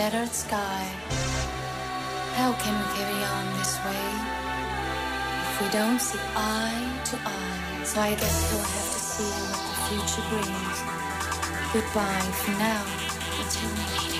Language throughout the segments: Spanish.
Shattered sky. How can we carry on this way if we don't see eye to eye? So I guess we'll have to see what the future brings. Goodbye for now until we meet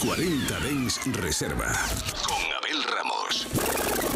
40 Dens Reserva. Con Abel Ramos.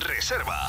Reserva.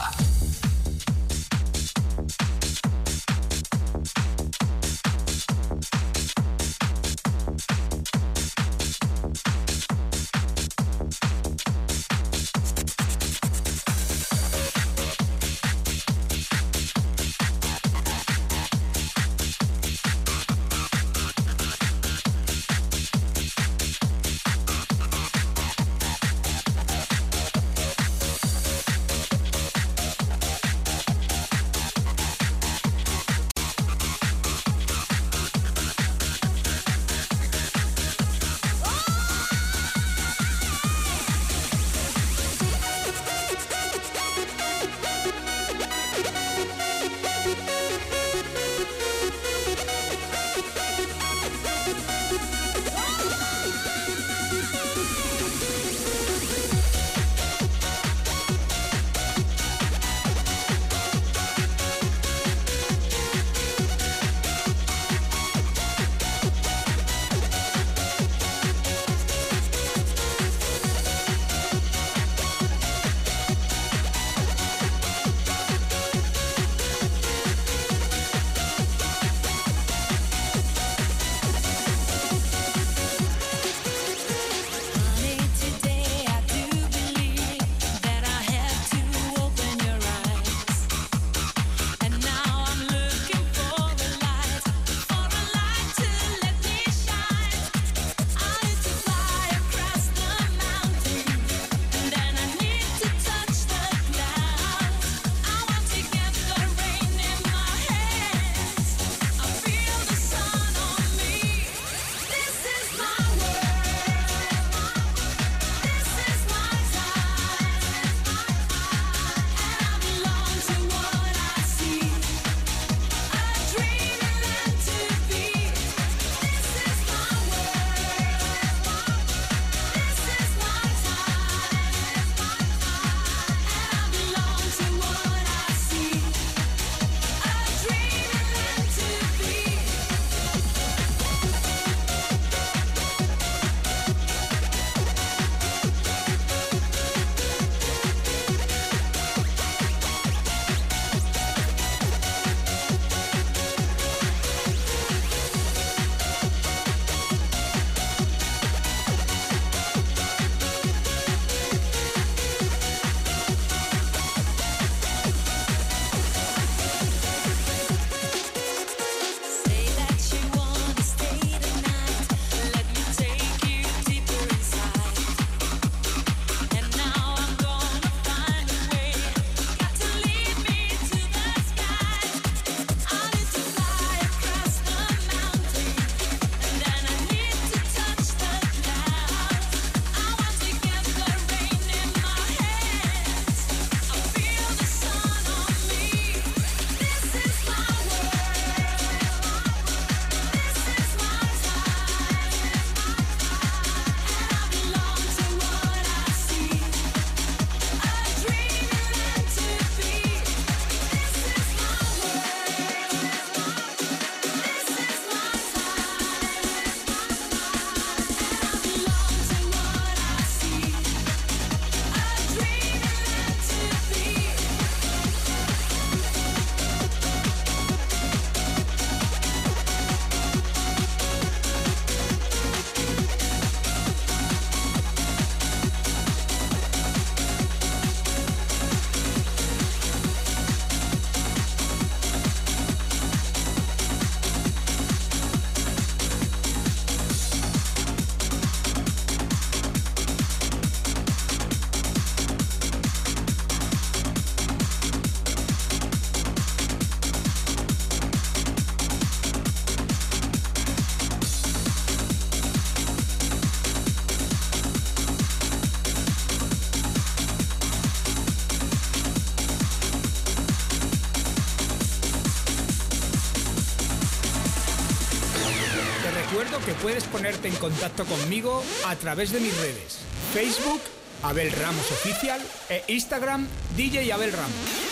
Que puedes ponerte en contacto conmigo a través de mis redes. Facebook, Abel Ramos Oficial e Instagram, DJ Abel Ramos.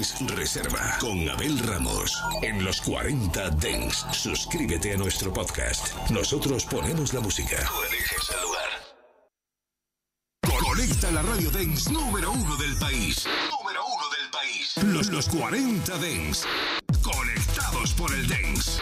Dens Reserva con Abel Ramos. En los 40 Dens, suscríbete a nuestro podcast. Nosotros ponemos la música. Tú eliges el lugar. Conecta la radio Dens número uno del país. Número uno del país. Los, los 40 Dens. Conectados por el Dens.